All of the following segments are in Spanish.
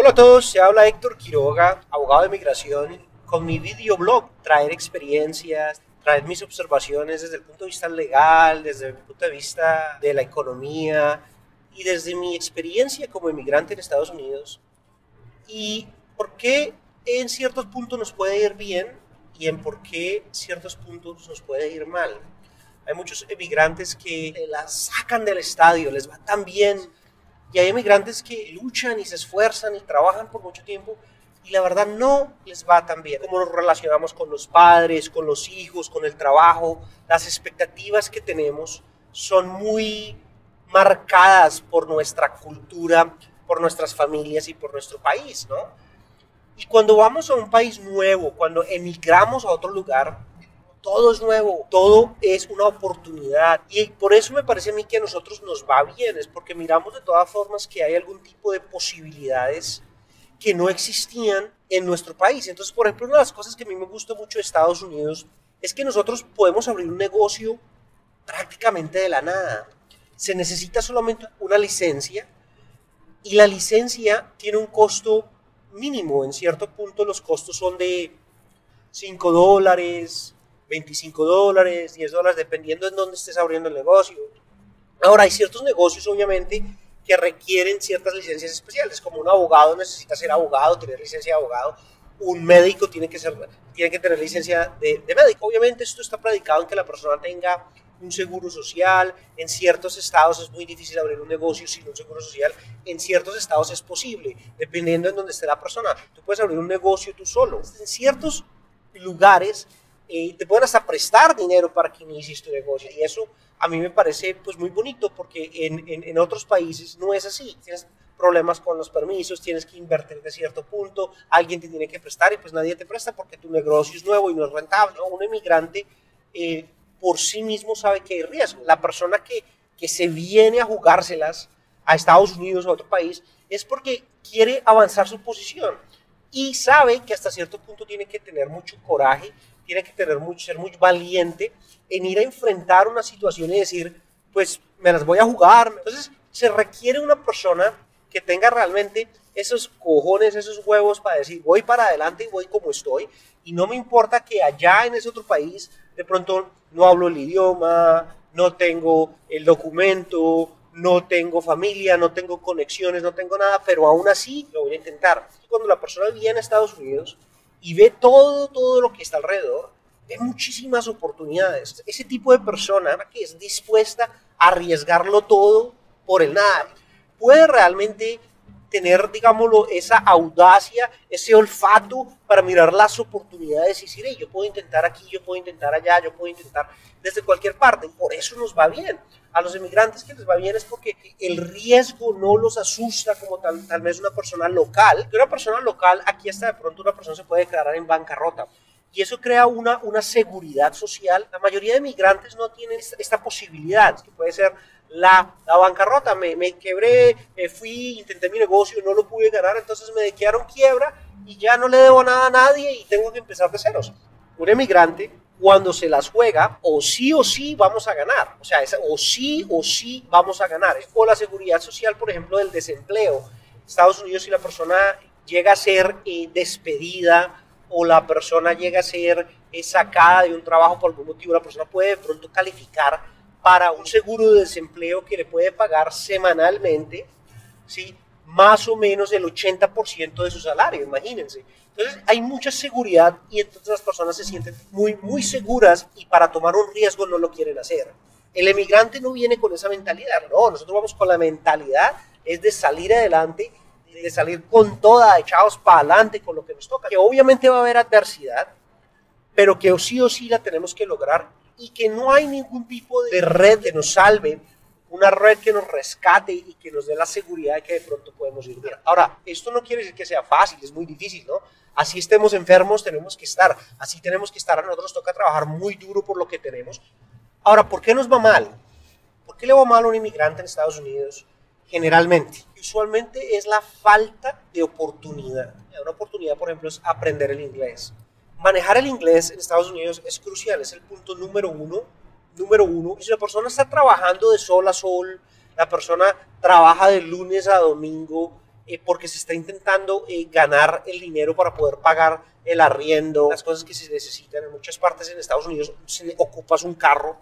Hola a todos, se habla Héctor Quiroga, abogado de migración, con mi videoblog, traer experiencias, traer mis observaciones desde el punto de vista legal, desde el punto de vista de la economía y desde mi experiencia como inmigrante en Estados Unidos. Y por qué en ciertos puntos nos puede ir bien y en por qué ciertos puntos nos puede ir mal. Hay muchos emigrantes que la sacan del estadio, les va tan bien y hay emigrantes que luchan y se esfuerzan y trabajan por mucho tiempo y la verdad no les va tan bien. Cómo nos relacionamos con los padres, con los hijos, con el trabajo, las expectativas que tenemos son muy marcadas por nuestra cultura, por nuestras familias y por nuestro país, ¿no? Y cuando vamos a un país nuevo, cuando emigramos a otro lugar, todo es nuevo, todo es una oportunidad. Y por eso me parece a mí que a nosotros nos va bien, es porque miramos de todas formas que hay algún tipo de posibilidades que no existían en nuestro país. Entonces, por ejemplo, una de las cosas que a mí me gusta mucho de Estados Unidos es que nosotros podemos abrir un negocio prácticamente de la nada. Se necesita solamente una licencia y la licencia tiene un costo mínimo. En cierto punto los costos son de 5 dólares, 25 dólares, 10 dólares, dependiendo en dónde estés abriendo el negocio. Ahora, hay ciertos negocios, obviamente, que requieren ciertas licencias especiales, como un abogado necesita ser abogado, tener licencia de abogado, un médico tiene que, ser, tiene que tener licencia de, de médico. Obviamente esto está predicado en que la persona tenga un seguro social, en ciertos estados es muy difícil abrir un negocio sin un seguro social, en ciertos estados es posible, dependiendo en dónde esté la persona. Tú puedes abrir un negocio tú solo. En ciertos lugares eh, te pueden hasta prestar dinero para que inicies tu negocio. Y eso a mí me parece pues muy bonito porque en, en, otros países no es así. Tienes problemas con los permisos, tienes que invertir de cierto punto, alguien te tiene que prestar y pues nadie te presta porque tu negocio es nuevo y no es rentable. Un emigrante eh, por sí mismo sabe que hay riesgo. La persona que, que se viene a jugárselas a Estados Unidos o a otro país es porque quiere avanzar su posición y sabe que hasta cierto punto tiene que tener mucho coraje tiene que tener mucho, ser muy valiente en ir a enfrentar una situación y decir, pues me las voy a jugar. Entonces se requiere una persona que tenga realmente esos cojones, esos huevos para decir, voy para adelante y voy como estoy. Y no me importa que allá en ese otro país de pronto no hablo el idioma, no tengo el documento, no tengo familia, no tengo conexiones, no tengo nada, pero aún así lo voy a intentar. Cuando la persona viene a Estados Unidos, y ve todo, todo lo que está alrededor, ve muchísimas oportunidades. Ese tipo de persona que es dispuesta a arriesgarlo todo por el nada, puede realmente tener, digámoslo, esa audacia, ese olfato para mirar las oportunidades y decir, yo puedo intentar aquí, yo puedo intentar allá, yo puedo intentar desde cualquier parte. Por eso nos va bien. A los emigrantes que les va bien es porque el riesgo no los asusta como tal, tal vez una persona local. Una persona local, aquí hasta de pronto una persona se puede declarar en bancarrota. Y eso crea una, una seguridad social. La mayoría de emigrantes no tienen esta posibilidad, que puede ser la, la bancarrota. Me, me quebré, me fui, intenté mi negocio, no lo pude ganar, entonces me declararon quiebra y ya no le debo nada a nadie y tengo que empezar de ceros. Un emigrante, cuando se las juega, o sí o sí vamos a ganar. O sea, o sí o sí vamos a ganar. O la seguridad social, por ejemplo, del desempleo. Estados Unidos, si la persona llega a ser eh, despedida o la persona llega a ser eh, sacada de un trabajo por algún motivo, la persona puede de pronto calificar para un seguro de desempleo que le puede pagar semanalmente, ¿sí? más o menos el 80% de su salario, imagínense. Entonces hay mucha seguridad y entonces las personas se sienten muy, muy seguras y para tomar un riesgo no lo quieren hacer. El emigrante no viene con esa mentalidad, no, nosotros vamos con la mentalidad es de salir adelante, de salir con toda, echados para adelante con lo que nos toca. Que obviamente va a haber adversidad, pero que sí o sí la tenemos que lograr y que no hay ningún tipo de red que nos salve, una red que nos rescate y que nos dé la seguridad de que de pronto podemos ir bien. Ahora, esto no quiere decir que sea fácil, es muy difícil, ¿no? Así estemos enfermos, tenemos que estar, así tenemos que estar, a nosotros toca trabajar muy duro por lo que tenemos. Ahora, ¿por qué nos va mal? ¿Por qué le va mal a un inmigrante en Estados Unidos? Generalmente, usualmente es la falta de oportunidad. Una oportunidad, por ejemplo, es aprender el inglés manejar el inglés en Estados Unidos es crucial, es el punto número uno. Número uno, y si la persona está trabajando de sol a sol, la persona trabaja de lunes a domingo, eh, porque se está intentando eh, ganar el dinero para poder pagar el arriendo, las cosas que se necesitan. En muchas partes en Estados Unidos se ocupas un carro.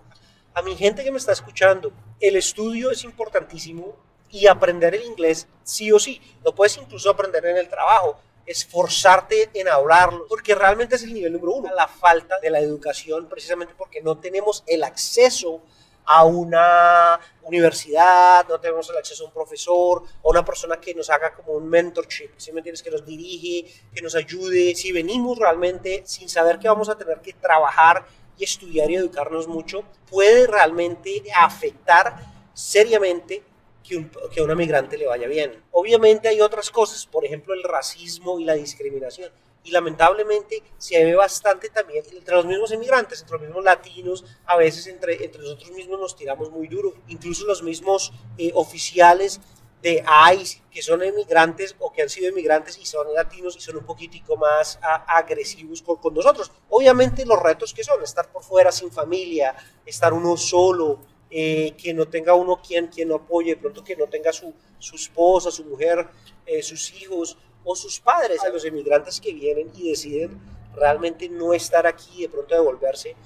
A mi gente que me está escuchando, el estudio es importantísimo y aprender el inglés sí o sí. Lo puedes incluso aprender en el trabajo esforzarte en hablarlo, porque realmente es el nivel número uno. La falta de la educación, precisamente porque no tenemos el acceso a una universidad, no tenemos el acceso a un profesor, a una persona que nos haga como un mentorship, si me entiendes? Que nos dirige, que nos ayude. Si venimos realmente sin saber que vamos a tener que trabajar y estudiar y educarnos mucho, puede realmente afectar seriamente que, un, que a una migrante le vaya bien. Obviamente hay otras cosas, por ejemplo el racismo y la discriminación y lamentablemente se ve bastante también entre los mismos inmigrantes, entre los mismos latinos, a veces entre, entre nosotros mismos nos tiramos muy duro, incluso los mismos eh, oficiales de ICE que son inmigrantes o que han sido inmigrantes y son latinos y son un poquitico más agresivos con, con, nosotros. Obviamente los retos que son, estar por fuera sin familia, estar uno solo, eh, que no tenga uno quien, quien lo apoye, de pronto que no tenga su, su esposa, su mujer, eh, sus hijos, o sus padres, a los inmigrantes que vienen y deciden realmente no estar aquí, de pronto devolverse,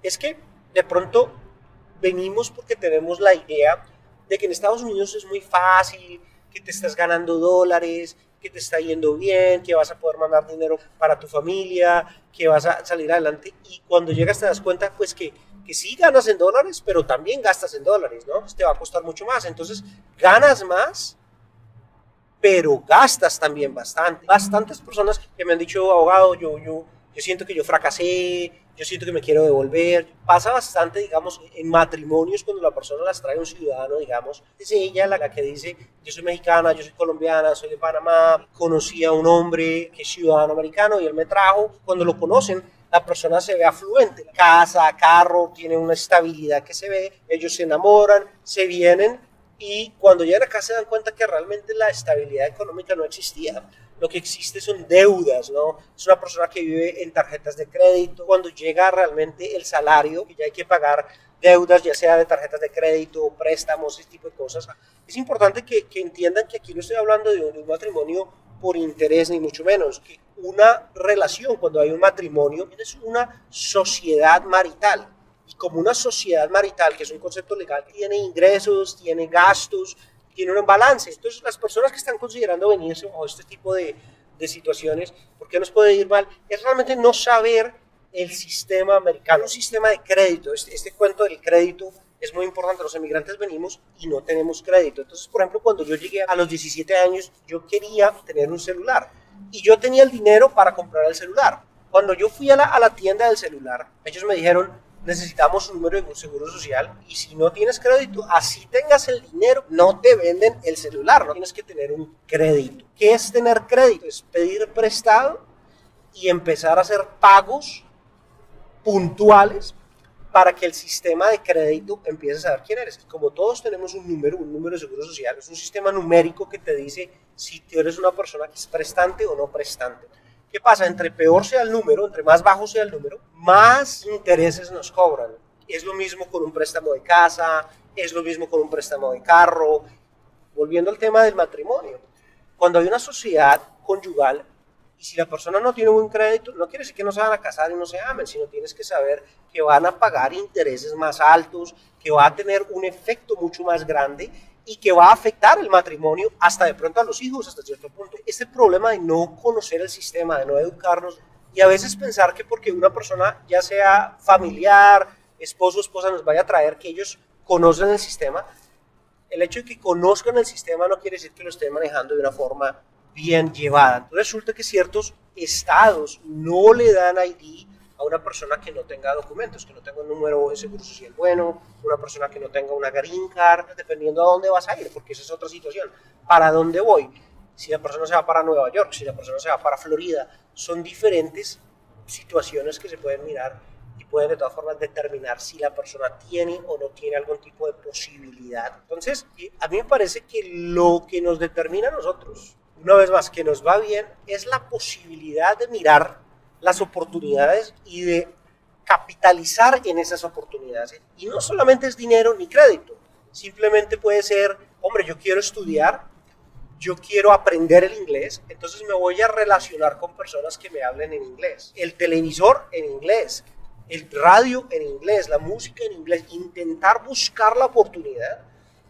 es que de pronto venimos porque tenemos la idea de que en Estados Unidos es muy fácil, que te estás ganando dólares, que te está yendo bien, que vas a poder mandar dinero para tu familia, que vas a salir adelante. Y cuando llegas te das cuenta pues que, que sí ganas en dólares, pero también gastas en dólares, ¿no? Pues te va a costar mucho más. Entonces ganas más, pero gastas también bastante. Bastantes personas que me han dicho, abogado, yo, yo, yo siento que yo fracasé, yo siento que me quiero devolver. Pasa bastante, digamos, en matrimonios cuando la persona las trae un ciudadano, digamos. Es ella la que dice, yo soy mexicana, yo soy colombiana, soy de Panamá, conocí a un hombre que es ciudadano americano y él me trajo. Cuando lo conocen, la persona se ve afluente. Casa, carro, tiene una estabilidad que se ve, ellos se enamoran, se vienen y cuando llegan acá se dan cuenta que realmente la estabilidad económica no existía. Lo que existe son deudas, ¿no? Es una persona que vive en tarjetas de crédito. Cuando llega realmente el salario, y ya hay que pagar deudas, ya sea de tarjetas de crédito, préstamos, ese tipo de cosas. Es importante que, que entiendan que aquí no estoy hablando de de un matrimonio por interés, ni mucho menos. Que una relación, cuando hay un matrimonio, es una sociedad marital y como una sociedad marital, que es un concepto legal, tiene ingresos, tiene gastos, tiene un balance. Entonces, las personas que están considerando venirse a este tipo de, de situaciones, ¿por qué nos puede ir mal? Es realmente no saber el sistema americano, un sistema de crédito. Este, este cuento del crédito es muy importante. Los emigrantes venimos y no tenemos crédito. Entonces, por ejemplo, cuando yo llegué a los 17 años, yo quería tener un celular y yo tenía el dinero para comprar el celular. Cuando yo fui a la, a la tienda del celular, ellos me dijeron, necesitamos un número de seguro social y si no tienes crédito, así tengas el dinero, no te venden el celular, no tienes que tener un crédito. ¿Qué es tener crédito? Es pedir prestado y empezar a hacer pagos puntuales para que el sistema de crédito empiece a saber quién eres. Como todos tenemos un número, un número de seguro social, es un sistema numérico que te dice si tú eres una persona que es prestante o no prestante. ¿Qué pasa? Entre peor sea el número, entre más bajo sea el número, más intereses nos cobran. Es lo mismo con un préstamo de casa, es lo mismo con un préstamo de carro. Volviendo al tema del matrimonio. Cuando hay una sociedad conyugal y si la persona no tiene buen crédito, no quiere decir que no se van a casar y no se amen, sino tienes que saber que van a pagar intereses más altos, que va a tener un efecto mucho más grande y que va a afectar el matrimonio hasta de pronto a los hijos hasta cierto punto. Este problema de no conocer el sistema, de no educarnos y a veces pensar que porque una persona, ya sea familiar, esposo esposa, nos vaya a traer que ellos conocen el sistema, el hecho de que conozcan el sistema no quiere decir que lo estén manejando de una forma bien llevada. Resulta que ciertos estados no le dan ID a una persona que no tenga documentos, que no tenga un número de seguro social bueno, una persona que no tenga una green card, dependiendo a dónde vas a ir, porque esa es otra situación. ¿Para dónde voy? Si la persona se va para Nueva York, si la persona se va para Florida, son diferentes situaciones que se pueden mirar y pueden de todas formas determinar si la persona tiene o no tiene algún tipo de posibilidad. Entonces, a mí me parece que lo que nos determina a nosotros, una vez más, que nos va bien, es la posibilidad de mirar las oportunidades y de capitalizar en esas oportunidades. Y no solamente es dinero ni crédito, simplemente puede ser, hombre, yo quiero estudiar yo quiero aprender el inglés, entonces me voy a relacionar con personas que me hablen en inglés. El televisor en inglés, el radio en inglés, la música en inglés, intentar buscar la oportunidad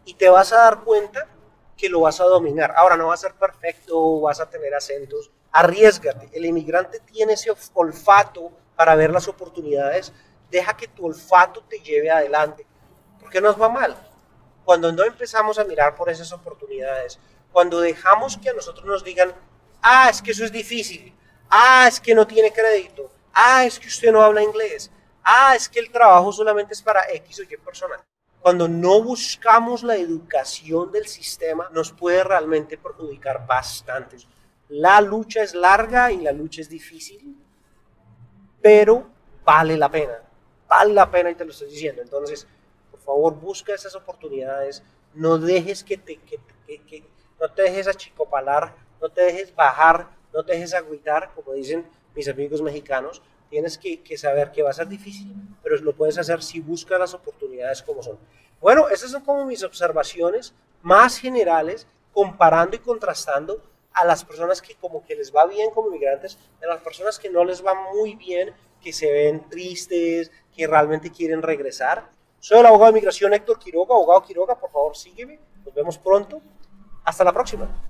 y te vas a dar cuenta que lo vas a dominar. Ahora no va a ser perfecto, vas a tener acentos, arriesgate. El inmigrante tiene ese olfato para ver las oportunidades, deja que tu olfato te lleve adelante, porque nos va mal. Cuando no empezamos a mirar por esas oportunidades, cuando dejamos que a nosotros nos digan, ah, es que eso es difícil, ah, es que no tiene crédito, ah, es que usted no habla inglés, ah, es que el trabajo solamente es para X o Y persona. Cuando no buscamos la educación del sistema, nos puede realmente perjudicar bastante. La lucha es larga y la lucha es difícil, pero vale la pena. Vale la pena y te lo estoy diciendo. Entonces, por favor, busca esas oportunidades. No dejes que te, que, que, no te dejes achicopalar, no te dejes bajar, no te dejes agüitar, como dicen mis amigos mexicanos. Tienes que, saber que va a ser difícil, pero lo puedes hacer si buscas las oportunidades como son. Bueno, esas son como mis observaciones más generales, comparando y contrastando a las personas que como que les va bien como migrantes, a las personas que no les va muy bien, que se ven tristes, que realmente quieren regresar. Soy el abogado de migración Héctor Quiroga, abogado Quiroga, por favor sígueme, nos vemos pronto. Hasta la próxima.